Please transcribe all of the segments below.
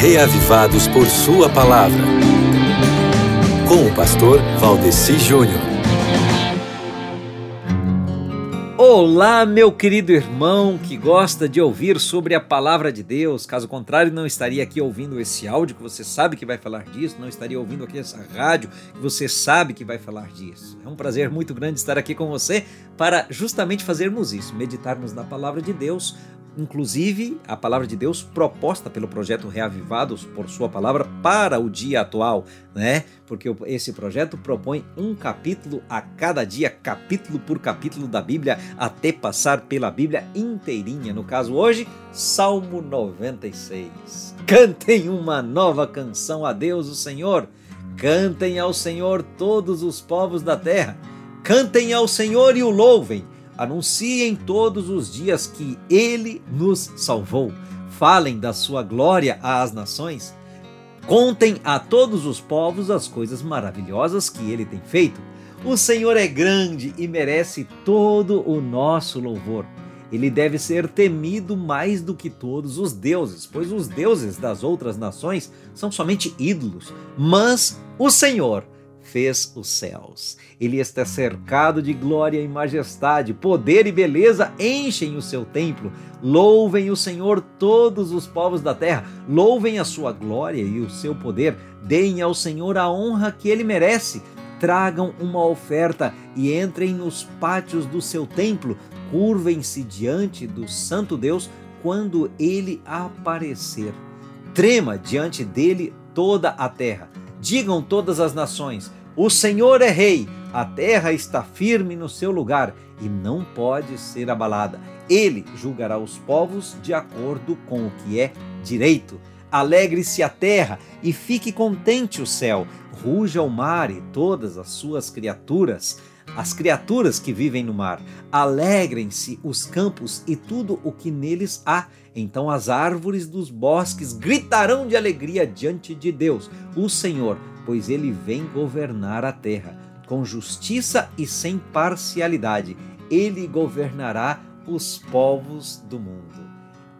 reavivados por Sua palavra. Com o pastor Valdeci Júnior. Olá, meu querido irmão que gosta de ouvir sobre a palavra de Deus. Caso contrário, não estaria aqui ouvindo esse áudio que você sabe que vai falar disso, não estaria ouvindo aqui essa rádio que você sabe que vai falar disso. É um prazer muito grande estar aqui com você para justamente fazermos isso, meditarmos na palavra de Deus, inclusive a palavra de Deus proposta pelo projeto Reavivados por sua palavra para o dia atual, né? Porque esse projeto propõe um capítulo a cada dia, capítulo por capítulo da Bíblia, até passar pela Bíblia inteirinha. No caso hoje, Salmo 96. Cantem uma nova canção a Deus, o Senhor. Cantem ao Senhor todos os povos da terra. Cantem ao Senhor e o louvem Anunciem todos os dias que Ele nos salvou. Falem da sua glória às nações. Contem a todos os povos as coisas maravilhosas que Ele tem feito. O Senhor é grande e merece todo o nosso louvor. Ele deve ser temido mais do que todos os deuses, pois os deuses das outras nações são somente ídolos. Mas o Senhor fez os céus. Ele está cercado de glória e majestade, poder e beleza enchem o seu templo. Louvem o Senhor todos os povos da terra, louvem a sua glória e o seu poder, deem ao Senhor a honra que ele merece. Tragam uma oferta e entrem nos pátios do seu templo, curvem-se diante do Santo Deus quando ele aparecer. Trema diante dele toda a terra. Digam todas as nações: o Senhor é rei, a terra está firme no seu lugar e não pode ser abalada. Ele julgará os povos de acordo com o que é direito. Alegre-se a terra e fique contente o céu. Ruja o mar e todas as suas criaturas, as criaturas que vivem no mar. Alegrem-se os campos e tudo o que neles há. Então as árvores dos bosques gritarão de alegria diante de Deus, o Senhor pois ele vem governar a terra. Com justiça e sem parcialidade, ele governará os povos do mundo.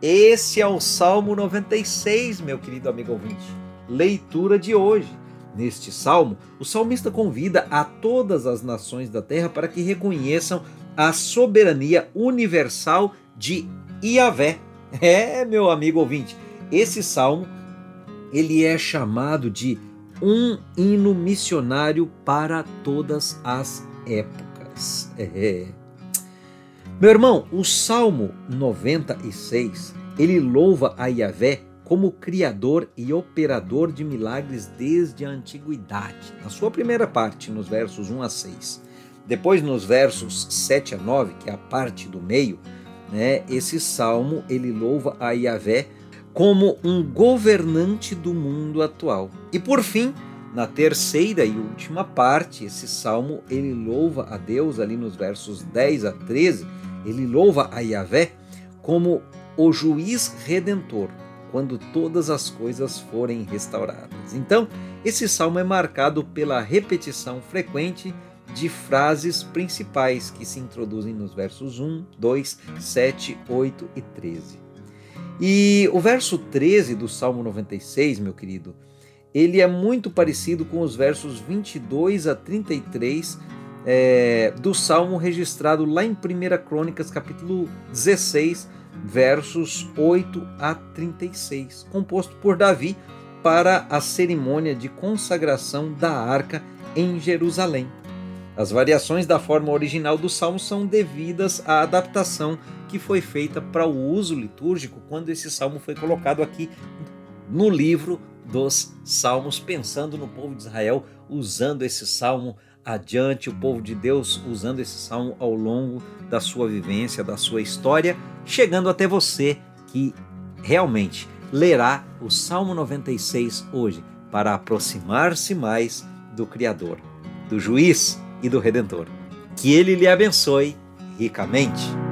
Esse é o Salmo 96, meu querido amigo ouvinte. Leitura de hoje. Neste salmo, o salmista convida a todas as nações da terra para que reconheçam a soberania universal de Iavé. É, meu amigo ouvinte, esse salmo ele é chamado de um hino missionário para todas as épocas. É. Meu irmão, o Salmo 96, ele louva a Yahvé como criador e operador de milagres desde a antiguidade. Na sua primeira parte, nos versos 1 a 6. Depois nos versos 7 a 9, que é a parte do meio, né, esse salmo ele louva a Yahvé como um governante do mundo atual. E por fim, na terceira e última parte, esse salmo ele louva a Deus ali nos versos 10 a 13, ele louva a Yahvé como o juiz redentor, quando todas as coisas forem restauradas. Então, esse salmo é marcado pela repetição frequente de frases principais que se introduzem nos versos 1, 2, 7, 8 e 13. E o verso 13 do Salmo 96, meu querido, ele é muito parecido com os versos 22 a 33 é, do Salmo registrado lá em 1 Crônicas, capítulo 16, versos 8 a 36, composto por Davi para a cerimônia de consagração da arca em Jerusalém. As variações da forma original do salmo são devidas à adaptação que foi feita para o uso litúrgico quando esse salmo foi colocado aqui no livro dos Salmos, pensando no povo de Israel usando esse salmo adiante, o povo de Deus usando esse salmo ao longo da sua vivência, da sua história, chegando até você que realmente lerá o Salmo 96 hoje para aproximar-se mais do Criador, do Juiz e do Redentor. Que ele lhe abençoe ricamente.